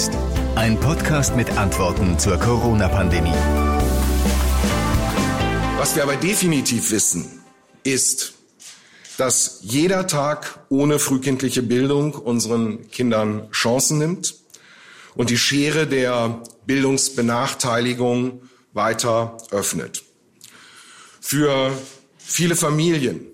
jetzt. Ein Podcast mit Antworten zur Corona-Pandemie. Was wir aber definitiv wissen, ist, dass jeder Tag ohne frühkindliche Bildung unseren Kindern Chancen nimmt und die Schere der Bildungsbenachteiligung weiter öffnet. Für viele Familien,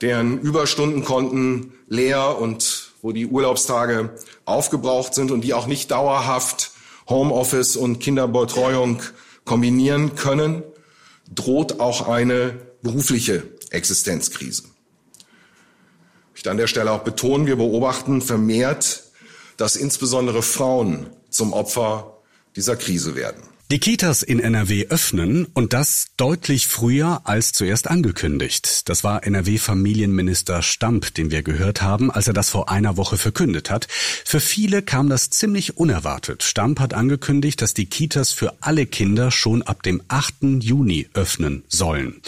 deren Überstundenkonten leer und wo die Urlaubstage aufgebraucht sind und die auch nicht dauerhaft Homeoffice und Kinderbetreuung kombinieren können, droht auch eine berufliche Existenzkrise. Ich möchte an der Stelle auch betonen, wir beobachten vermehrt, dass insbesondere Frauen zum Opfer dieser Krise werden. Die Kitas in NRW öffnen und das deutlich früher als zuerst angekündigt. Das war NRW-Familienminister Stamp, den wir gehört haben, als er das vor einer Woche verkündet hat. Für viele kam das ziemlich unerwartet. Stamp hat angekündigt, dass die Kitas für alle Kinder schon ab dem 8. Juni öffnen sollen.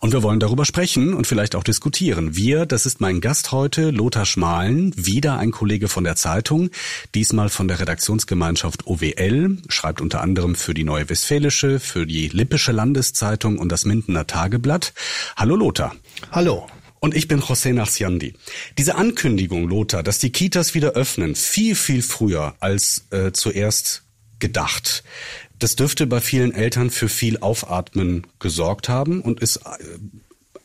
Und wir wollen darüber sprechen und vielleicht auch diskutieren. Wir, das ist mein Gast heute, Lothar Schmalen, wieder ein Kollege von der Zeitung, diesmal von der Redaktionsgemeinschaft OWL, schreibt unter anderem für die Neue Westfälische, für die Lippische Landeszeitung und das Mindener Tageblatt. Hallo Lothar. Hallo. Und ich bin José Nachsiandi. Diese Ankündigung, Lothar, dass die Kitas wieder öffnen, viel, viel früher als äh, zuerst gedacht. Das dürfte bei vielen Eltern für viel Aufatmen gesorgt haben und ist äh,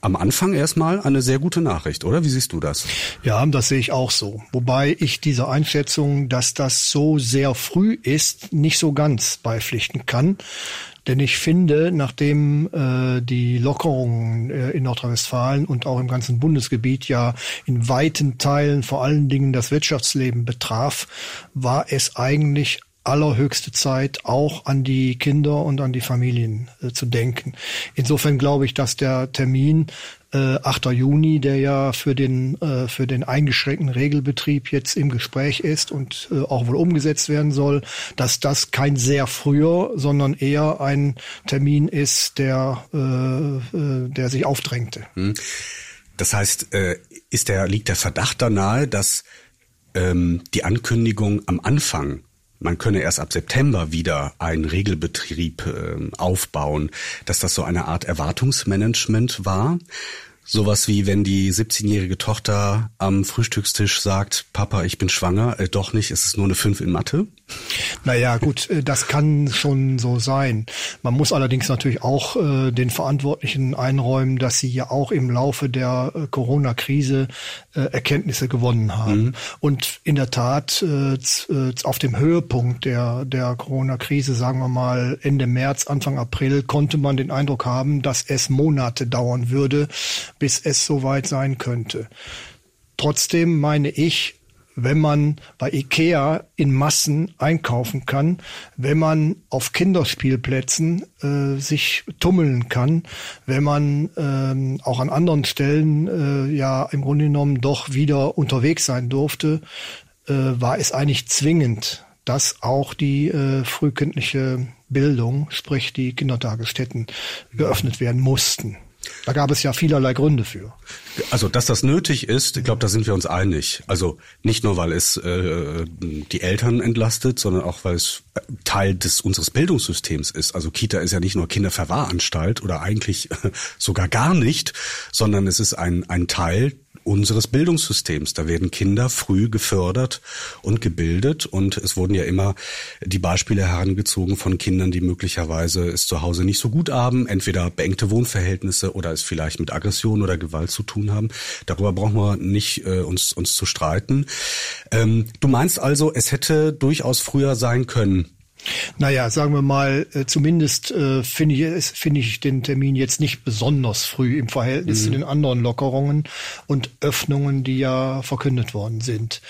am Anfang erstmal eine sehr gute Nachricht, oder? Wie siehst du das? Ja, das sehe ich auch so. Wobei ich diese Einschätzung, dass das so sehr früh ist, nicht so ganz beipflichten kann. Denn ich finde, nachdem äh, die Lockerungen äh, in Nordrhein-Westfalen und auch im ganzen Bundesgebiet ja in weiten Teilen vor allen Dingen das Wirtschaftsleben betraf, war es eigentlich allerhöchste Zeit, auch an die Kinder und an die Familien äh, zu denken. Insofern glaube ich, dass der Termin äh, 8. Juni, der ja für den, äh, für den eingeschränkten Regelbetrieb jetzt im Gespräch ist und äh, auch wohl umgesetzt werden soll, dass das kein sehr früher, sondern eher ein Termin ist, der, äh, äh, der sich aufdrängte. Hm. Das heißt, äh, ist der, liegt der Verdacht da nahe, dass ähm, die Ankündigung am Anfang man könne erst ab September wieder einen Regelbetrieb äh, aufbauen, dass das so eine Art Erwartungsmanagement war. Sowas wie wenn die 17-jährige Tochter am Frühstückstisch sagt, Papa, ich bin schwanger, äh, doch nicht, es ist nur eine 5 in Mathe. Naja, gut, äh, das kann schon so sein. Man muss allerdings natürlich auch äh, den Verantwortlichen einräumen, dass sie ja auch im Laufe der äh, Corona-Krise äh, Erkenntnisse gewonnen haben. Mhm. Und in der Tat äh, auf dem Höhepunkt der, der Corona-Krise, sagen wir mal Ende März, Anfang April, konnte man den Eindruck haben, dass es Monate dauern würde, bis es soweit sein könnte. Trotzdem meine ich, wenn man bei Ikea in Massen einkaufen kann, wenn man auf Kinderspielplätzen äh, sich tummeln kann, wenn man ähm, auch an anderen Stellen äh, ja im Grunde genommen doch wieder unterwegs sein durfte, äh, war es eigentlich zwingend, dass auch die äh, frühkindliche Bildung, sprich die Kindertagesstätten, geöffnet werden mussten. Da gab es ja vielerlei Gründe für. Also, dass das nötig ist, ich glaube, da sind wir uns einig. Also nicht nur, weil es äh, die Eltern entlastet, sondern auch, weil es Teil des unseres Bildungssystems ist. Also Kita ist ja nicht nur Kinderverwahranstalt oder eigentlich sogar gar nicht, sondern es ist ein, ein Teil unseres Bildungssystems. Da werden Kinder früh gefördert und gebildet und es wurden ja immer die Beispiele herangezogen von Kindern, die möglicherweise es zu Hause nicht so gut haben, entweder beengte Wohnverhältnisse oder es vielleicht mit Aggression oder Gewalt zu tun haben. Darüber brauchen wir nicht äh, uns, uns zu streiten. Ähm, du meinst also, es hätte durchaus früher sein können, naja, sagen wir mal, äh, zumindest äh, finde ich, finde ich den Termin jetzt nicht besonders früh im Verhältnis mhm. zu den anderen Lockerungen und Öffnungen, die ja verkündet worden sind.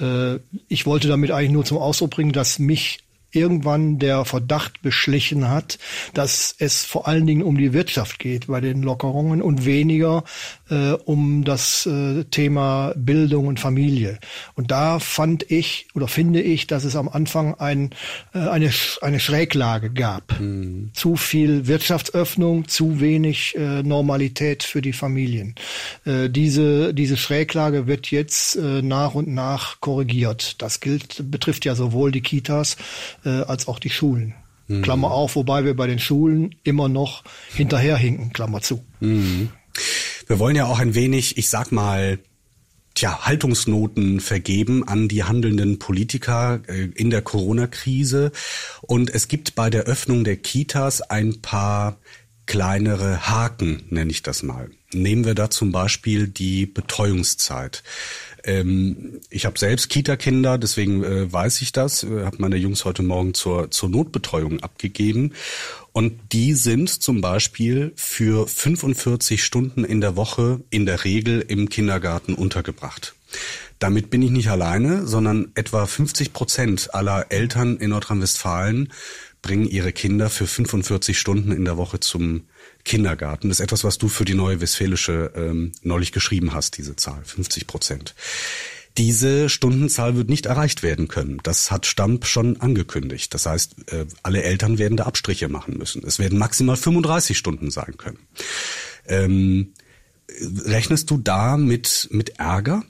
Äh, ich wollte damit eigentlich nur zum Ausdruck bringen, dass mich irgendwann der Verdacht beschlichen hat, dass es vor allen Dingen um die Wirtschaft geht bei den Lockerungen und weniger äh, um das äh, Thema Bildung und Familie. Und da fand ich oder finde ich, dass es am Anfang ein, äh, eine, eine Schräglage gab. Mhm. Zu viel Wirtschaftsöffnung, zu wenig äh, Normalität für die Familien. Äh, diese, diese Schräglage wird jetzt äh, nach und nach korrigiert. Das gilt, betrifft ja sowohl die Kitas äh, als auch die Schulen. Mhm. Klammer auf, wobei wir bei den Schulen immer noch hinterherhinken, Klammer zu. Mhm. Wir wollen ja auch ein wenig, ich sag mal, tja, Haltungsnoten vergeben an die handelnden Politiker äh, in der Corona-Krise. Und es gibt bei der Öffnung der Kitas ein paar kleinere Haken, nenne ich das mal. Nehmen wir da zum Beispiel die Betreuungszeit. Ähm, ich habe selbst Kita-Kinder, deswegen äh, weiß ich das. Äh, habe meine Jungs heute Morgen zur, zur Notbetreuung abgegeben. Und die sind zum Beispiel für 45 Stunden in der Woche in der Regel im Kindergarten untergebracht. Damit bin ich nicht alleine, sondern etwa 50 Prozent aller Eltern in Nordrhein-Westfalen bringen ihre Kinder für 45 Stunden in der Woche zum Kindergarten. Das ist etwas, was du für die Neue Westfälische ähm, neulich geschrieben hast, diese Zahl, 50 Prozent. Diese Stundenzahl wird nicht erreicht werden können. Das hat Stamp schon angekündigt. Das heißt, äh, alle Eltern werden da Abstriche machen müssen. Es werden maximal 35 Stunden sein können. Ähm, rechnest du da mit, mit Ärger?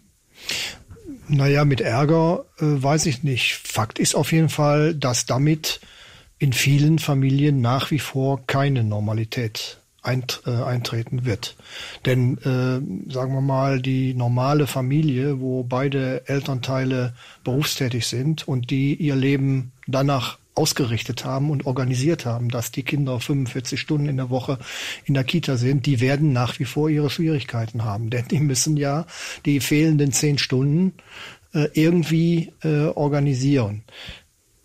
Naja, mit Ärger äh, weiß ich nicht. Fakt ist auf jeden Fall, dass damit in vielen Familien nach wie vor keine Normalität äh, eintreten wird. Denn äh, sagen wir mal, die normale Familie, wo beide Elternteile berufstätig sind und die ihr Leben danach ausgerichtet haben und organisiert haben, dass die Kinder 45 Stunden in der Woche in der Kita sind, die werden nach wie vor ihre Schwierigkeiten haben. Denn die müssen ja die fehlenden zehn Stunden äh, irgendwie äh, organisieren.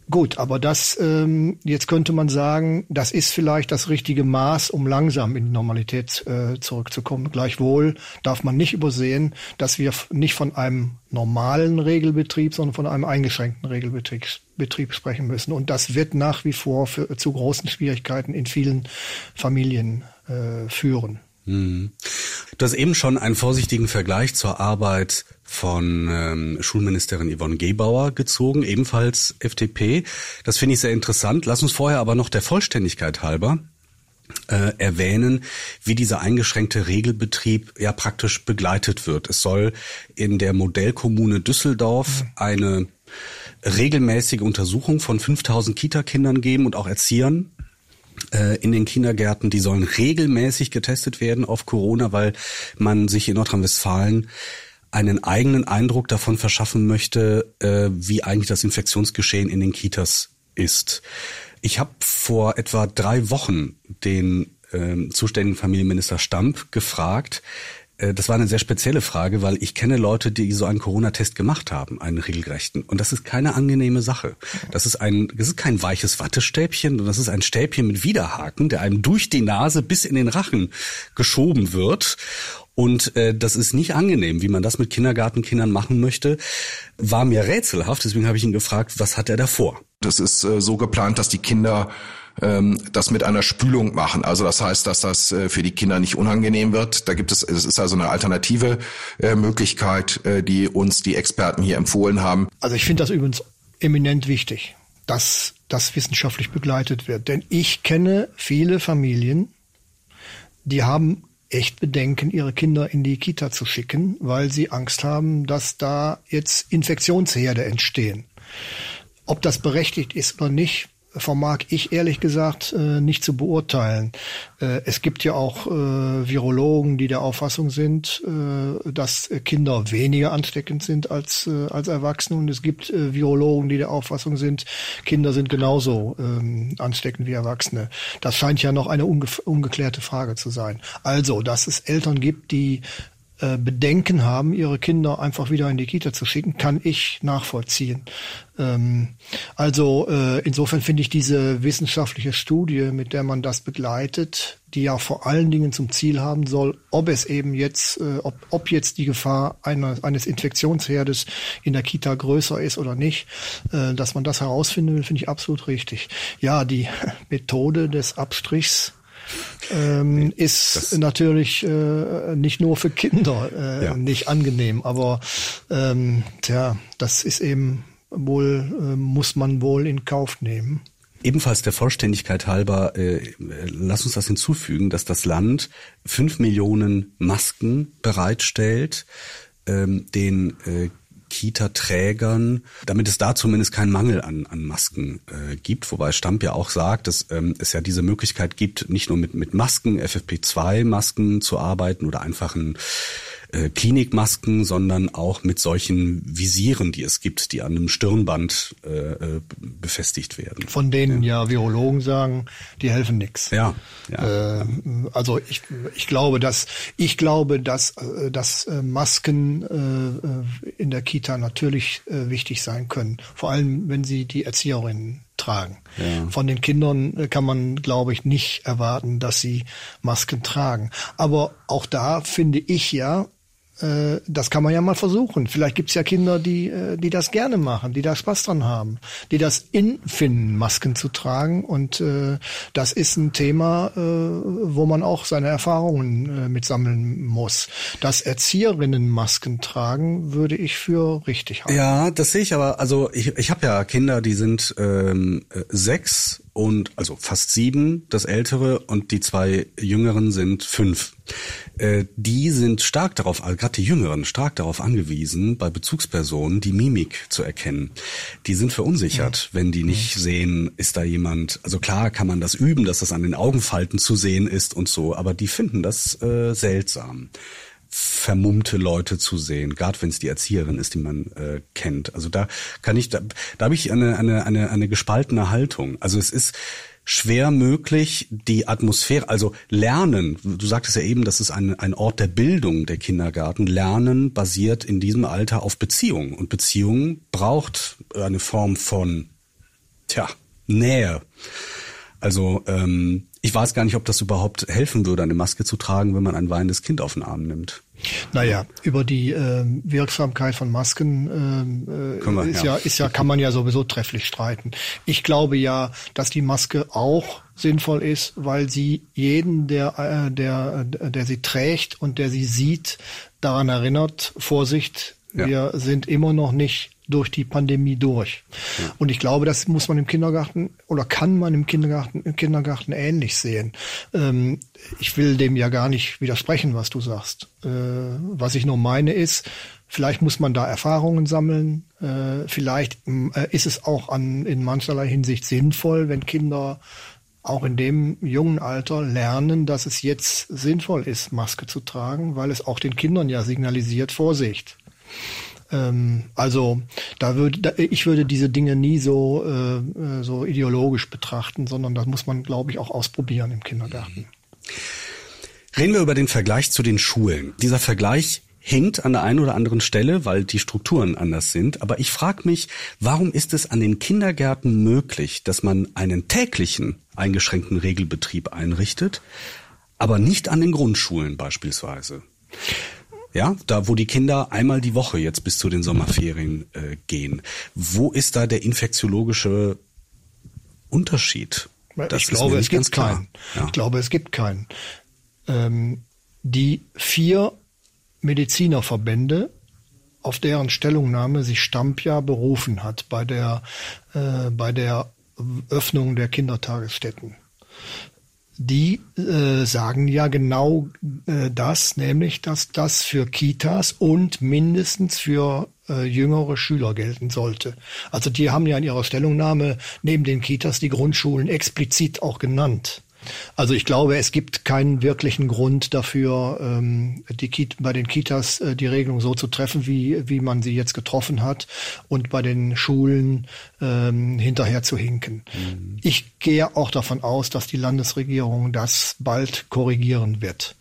Gut, aber das, ähm, jetzt könnte man sagen, das ist vielleicht das richtige Maß, um langsam in die Normalität äh, zurückzukommen. Gleichwohl darf man nicht übersehen, dass wir nicht von einem normalen Regelbetrieb, sondern von einem eingeschränkten Regelbetrieb Betrieb sprechen müssen. Und das wird nach wie vor für, zu großen Schwierigkeiten in vielen Familien äh, führen. Hm. Du hast eben schon einen vorsichtigen Vergleich zur Arbeit von ähm, Schulministerin Yvonne Gebauer gezogen, ebenfalls FDP. Das finde ich sehr interessant. Lass uns vorher aber noch der Vollständigkeit halber äh, erwähnen, wie dieser eingeschränkte Regelbetrieb ja praktisch begleitet wird. Es soll in der Modellkommune Düsseldorf eine regelmäßige Untersuchung von 5000 Kitakindern geben und auch Erziehern äh, in den Kindergärten, die sollen regelmäßig getestet werden auf Corona, weil man sich in Nordrhein-Westfalen einen eigenen Eindruck davon verschaffen möchte, äh, wie eigentlich das Infektionsgeschehen in den Kitas ist. Ich habe vor etwa drei Wochen den äh, zuständigen Familienminister Stamp gefragt, äh, das war eine sehr spezielle Frage, weil ich kenne Leute, die so einen Corona-Test gemacht haben, einen regelgerechten. Und das ist keine angenehme Sache. Das ist ein, das ist kein weiches Wattestäbchen, sondern das ist ein Stäbchen mit Widerhaken, der einem durch die Nase bis in den Rachen geschoben wird. Und äh, das ist nicht angenehm, wie man das mit Kindergartenkindern machen möchte. War mir rätselhaft, deswegen habe ich ihn gefragt, was hat er davor? Das ist äh, so geplant, dass die Kinder ähm, das mit einer Spülung machen. Also das heißt, dass das äh, für die Kinder nicht unangenehm wird. Da gibt es, es ist also eine alternative äh, Möglichkeit, äh, die uns die Experten hier empfohlen haben. Also ich finde das übrigens eminent wichtig, dass das wissenschaftlich begleitet wird. Denn ich kenne viele Familien, die haben echt Bedenken, ihre Kinder in die Kita zu schicken, weil sie Angst haben, dass da jetzt Infektionsherde entstehen. Ob das berechtigt ist oder nicht, vermag ich ehrlich gesagt äh, nicht zu beurteilen. Äh, es gibt ja auch äh, Virologen, die der Auffassung sind, dass Kinder weniger ansteckend sind als, als Erwachsene. Und es gibt Virologen, die der Auffassung sind, Kinder sind genauso ähm, ansteckend wie Erwachsene. Das scheint ja noch eine unge ungeklärte Frage zu sein. Also, dass es Eltern gibt, die äh, Bedenken haben, ihre Kinder einfach wieder in die Kita zu schicken, kann ich nachvollziehen. Ähm, also äh, insofern finde ich diese wissenschaftliche Studie, mit der man das begleitet, die ja vor allen Dingen zum Ziel haben soll, ob es eben jetzt, äh, ob, ob jetzt die Gefahr einer, eines Infektionsherdes in der Kita größer ist oder nicht, äh, dass man das herausfinden will, finde ich absolut richtig. Ja, die Methode des Abstrichs ähm, ist das natürlich äh, nicht nur für Kinder äh, ja. nicht angenehm, aber ähm, tja, das ist eben wohl, äh, muss man wohl in Kauf nehmen. Ebenfalls der Vollständigkeit halber, äh, lass uns das hinzufügen, dass das Land fünf Millionen Masken bereitstellt, ähm, den äh, Kita-Trägern, damit es da zumindest keinen Mangel an, an Masken äh, gibt. Wobei Stamp ja auch sagt, dass ähm, es ja diese Möglichkeit gibt, nicht nur mit, mit Masken, FFP2-Masken zu arbeiten oder einfachen äh, Klinikmasken, sondern auch mit solchen Visieren, die es gibt, die an einem Stirnband äh, äh befestigt werden. Von denen ja, ja Virologen sagen, die helfen nix. Ja. ja. Äh, also ich, ich glaube, dass ich glaube, dass, äh, dass Masken äh, in der Kita natürlich äh, wichtig sein können. Vor allem, wenn sie die Erzieherinnen tragen. Ja. Von den Kindern kann man, glaube ich, nicht erwarten, dass sie Masken tragen. Aber auch da finde ich ja, äh, das kann man ja mal versuchen. Vielleicht gibt's ja Kinder, die, äh, die das gerne machen, die da Spaß dran haben, die das in finden, Masken zu tragen. Und äh, das ist ein Thema, äh, wo man auch seine Erfahrungen äh, mitsammeln muss. Dass Erzieherinnen Masken tragen, würde ich für richtig halten. Ja, das sehe ich aber. Also ich, ich habe ja Kinder, die sind ähm, äh, sechs und also fast sieben, das ältere und die zwei jüngeren sind fünf. Äh, die sind stark darauf, also gerade die Jüngeren, stark darauf angewiesen, bei Bezugspersonen die Mimik zu erkennen. Die sind verunsichert, ja. wenn die nicht ja. sehen, ist da jemand. Also klar kann man das üben, dass das an den Augenfalten zu sehen ist und so, aber die finden das äh, seltsam vermummte Leute zu sehen, gerade wenn es die Erzieherin ist, die man äh, kennt. Also da kann ich, da, da habe ich eine, eine, eine, eine gespaltene Haltung. Also es ist schwer möglich, die Atmosphäre, also Lernen, du sagtest ja eben, das ist ein, ein Ort der Bildung, der Kindergarten. Lernen basiert in diesem Alter auf Beziehungen. Und Beziehungen braucht eine Form von, tja, Nähe. Also ähm, ich weiß gar nicht, ob das überhaupt helfen würde, eine Maske zu tragen, wenn man ein weinendes Kind auf den Arm nimmt. Naja, über die äh, Wirksamkeit von Masken äh, wir, ist ja. ja ist ja kann man ja sowieso trefflich streiten. Ich glaube ja, dass die Maske auch sinnvoll ist, weil sie jeden, der äh, der der sie trägt und der sie sieht, daran erinnert: Vorsicht, ja. wir sind immer noch nicht durch die Pandemie durch. Ja. Und ich glaube, das muss man im Kindergarten oder kann man im Kindergarten, im Kindergarten ähnlich sehen. Ähm, ich will dem ja gar nicht widersprechen, was du sagst. Äh, was ich nur meine ist, vielleicht muss man da Erfahrungen sammeln. Äh, vielleicht äh, ist es auch an, in mancherlei Hinsicht sinnvoll, wenn Kinder auch in dem jungen Alter lernen, dass es jetzt sinnvoll ist, Maske zu tragen, weil es auch den Kindern ja signalisiert Vorsicht. Ähm, also da würde da, ich würde diese Dinge nie so äh, äh, so ideologisch betrachten, sondern das muss man, glaube ich, auch ausprobieren im Kindergarten. Reden wir über den Vergleich zu den Schulen. Dieser Vergleich hinkt an der einen oder anderen Stelle, weil die Strukturen anders sind. Aber ich frage mich, warum ist es an den Kindergärten möglich, dass man einen täglichen eingeschränkten Regelbetrieb einrichtet, aber nicht an den Grundschulen beispielsweise? Ja, da wo die Kinder einmal die Woche jetzt bis zu den Sommerferien äh, gehen. Wo ist da der infektiologische Unterschied? Das ich glaube, es gibt keinen. Ja. Ich glaube, es gibt keinen. Ähm, die vier Medizinerverbände, auf deren Stellungnahme sich Stamp ja berufen hat bei der, äh, bei der Öffnung der Kindertagesstätten die äh, sagen ja genau äh, das, nämlich dass das für Kitas und mindestens für äh, jüngere Schüler gelten sollte. Also die haben ja in ihrer Stellungnahme neben den Kitas die Grundschulen explizit auch genannt. Also ich glaube, es gibt keinen wirklichen Grund dafür, ähm, die Kita, bei den Kitas äh, die Regelung so zu treffen, wie, wie man sie jetzt getroffen hat und bei den Schulen ähm, hinterher zu hinken. Mhm. Ich gehe auch davon aus, dass die Landesregierung das bald korrigieren wird.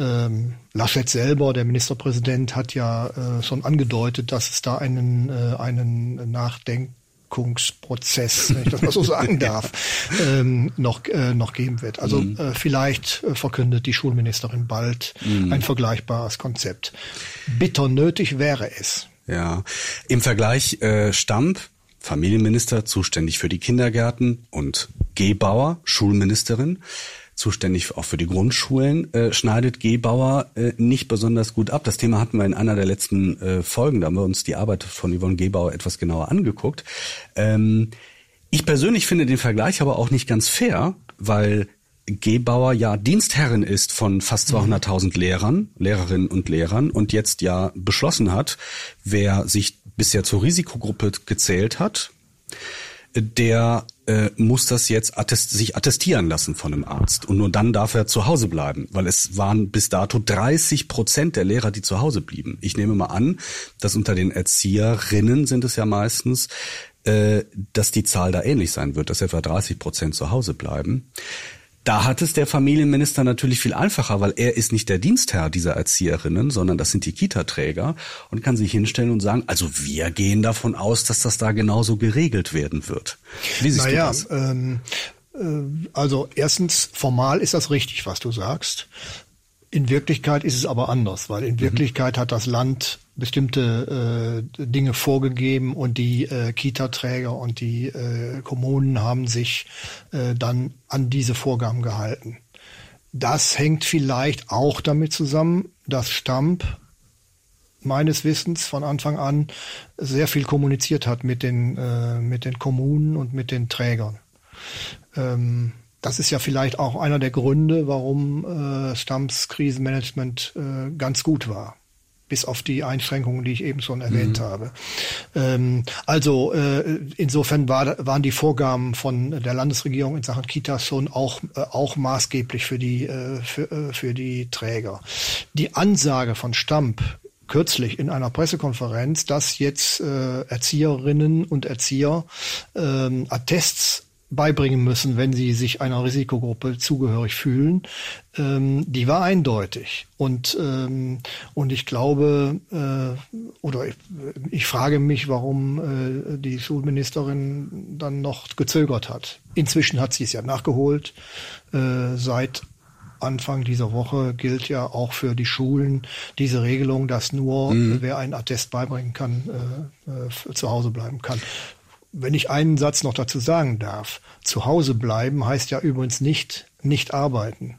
Ähm, Laschet selber, der Ministerpräsident, hat ja äh, schon angedeutet, dass es da einen, äh, einen Nachdenk Wirkungsprozess, wenn ich das mal so sagen darf, ähm, noch, äh, noch geben wird. Also mhm. äh, vielleicht äh, verkündet die Schulministerin bald mhm. ein vergleichbares Konzept. Bitter nötig wäre es. Ja, im Vergleich äh, Stamp, Familienminister, zuständig für die Kindergärten und Gebauer, Schulministerin, zuständig auch für die Grundschulen, äh, schneidet Gebauer äh, nicht besonders gut ab. Das Thema hatten wir in einer der letzten äh, Folgen, da haben wir uns die Arbeit von Yvonne Gebauer etwas genauer angeguckt. Ähm, ich persönlich finde den Vergleich aber auch nicht ganz fair, weil Gebauer ja Dienstherrin ist von fast 200.000 mhm. Lehrern, Lehrerinnen und Lehrern und jetzt ja beschlossen hat, wer sich bisher zur Risikogruppe gezählt hat, der äh, muss das jetzt attest sich attestieren lassen von einem Arzt. Und nur dann darf er zu Hause bleiben, weil es waren bis dato 30 Prozent der Lehrer, die zu Hause blieben. Ich nehme mal an, dass unter den Erzieherinnen sind es ja meistens, äh, dass die Zahl da ähnlich sein wird, dass etwa 30 Prozent zu Hause bleiben. Da hat es der Familienminister natürlich viel einfacher, weil er ist nicht der Dienstherr dieser Erzieherinnen, sondern das sind die Kita-Träger und kann sich hinstellen und sagen, also wir gehen davon aus, dass das da genauso geregelt werden wird. Wie siehst naja, du das? Ähm, äh, also erstens, formal ist das richtig, was du sagst. In Wirklichkeit ist es aber anders, weil in mhm. Wirklichkeit hat das Land bestimmte äh, Dinge vorgegeben und die äh, Kita-Träger und die äh, Kommunen haben sich äh, dann an diese Vorgaben gehalten. Das hängt vielleicht auch damit zusammen, dass Stamp meines Wissens von Anfang an sehr viel kommuniziert hat mit den, äh, mit den Kommunen und mit den Trägern. Ähm, das ist ja vielleicht auch einer der Gründe, warum äh, Stamps Krisenmanagement äh, ganz gut war bis auf die Einschränkungen, die ich eben schon erwähnt mhm. habe. Ähm, also äh, insofern war, waren die Vorgaben von der Landesregierung in Sachen Kitas schon auch, äh, auch maßgeblich für die, äh, für, äh, für die Träger. Die Ansage von Stamp kürzlich in einer Pressekonferenz, dass jetzt äh, Erzieherinnen und Erzieher ähm, Attests beibringen müssen, wenn sie sich einer Risikogruppe zugehörig fühlen, ähm, die war eindeutig. Und, ähm, und ich glaube, äh, oder ich, ich, frage mich, warum äh, die Schulministerin dann noch gezögert hat. Inzwischen hat sie es ja nachgeholt. Äh, seit Anfang dieser Woche gilt ja auch für die Schulen diese Regelung, dass nur mhm. wer einen Attest beibringen kann, äh, äh, zu Hause bleiben kann. Wenn ich einen Satz noch dazu sagen darf, zu Hause bleiben heißt ja übrigens nicht nicht arbeiten.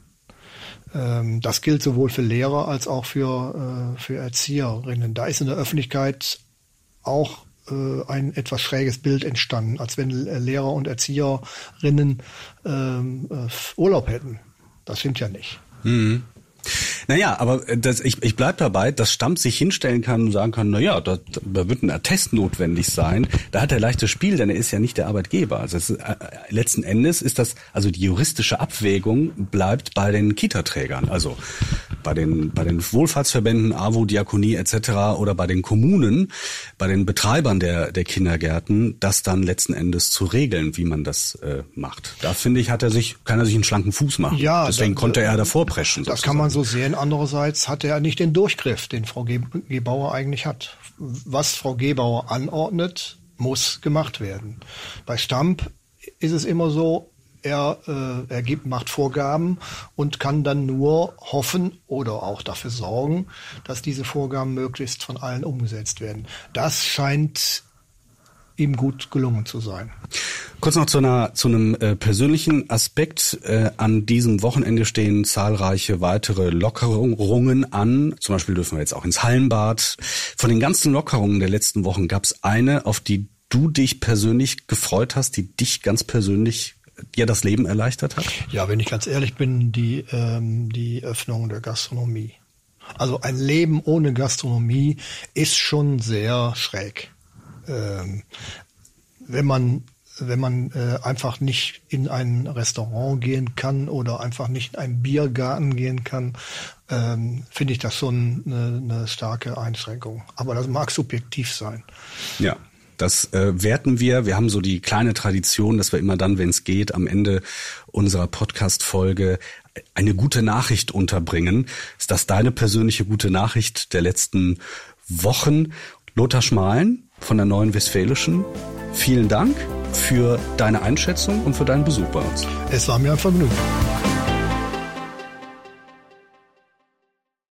Ähm, das gilt sowohl für Lehrer als auch für, äh, für Erzieherinnen. Da ist in der Öffentlichkeit auch äh, ein etwas schräges Bild entstanden, als wenn Lehrer und Erzieherinnen ähm, äh, Urlaub hätten. Das stimmt ja nicht. Mhm. Naja, aber äh, das, ich, ich bleib dabei, dass Stamp sich hinstellen kann und sagen kann, naja, da, da wird ein Attest notwendig sein. Da hat er leichtes Spiel, denn er ist ja nicht der Arbeitgeber. Also ist, äh, letzten Endes ist das, also die juristische Abwägung bleibt bei den Kita-Trägern, also bei den, bei den Wohlfahrtsverbänden, AWO, Diakonie etc. oder bei den Kommunen, bei den Betreibern der, der Kindergärten, das dann letzten Endes zu regeln, wie man das äh, macht. Da finde ich, hat er sich, kann er sich einen schlanken Fuß machen. Ja, Deswegen da, konnte er davor preschen. Das kann man so sehen. Andererseits hat er nicht den Durchgriff, den Frau Gebauer eigentlich hat. Was Frau Gebauer anordnet, muss gemacht werden. Bei Stamp ist es immer so, er, äh, er gibt, macht Vorgaben und kann dann nur hoffen oder auch dafür sorgen, dass diese Vorgaben möglichst von allen umgesetzt werden. Das scheint ihm gut gelungen zu sein. Kurz noch zu, einer, zu einem äh, persönlichen Aspekt. Äh, an diesem Wochenende stehen zahlreiche weitere Lockerungen an. Zum Beispiel dürfen wir jetzt auch ins Hallenbad. Von den ganzen Lockerungen der letzten Wochen gab es eine, auf die du dich persönlich gefreut hast, die dich ganz persönlich dir das Leben erleichtert hat? Ja, wenn ich ganz ehrlich bin, die, ähm, die Öffnung der Gastronomie. Also ein Leben ohne Gastronomie ist schon sehr schräg. Ähm, wenn man wenn man äh, einfach nicht in ein Restaurant gehen kann oder einfach nicht in einen Biergarten gehen kann, ähm, finde ich das schon eine, eine starke Einschränkung. Aber das mag subjektiv sein. Ja. Das äh, werten wir. Wir haben so die kleine Tradition, dass wir immer dann, wenn es geht, am Ende unserer Podcast-Folge eine gute Nachricht unterbringen. Ist das deine persönliche gute Nachricht der letzten Wochen? Lothar Schmalen von der Neuen Westfälischen, vielen Dank für deine Einschätzung und für deinen Besuch bei uns. Es war mir ein Vergnügen.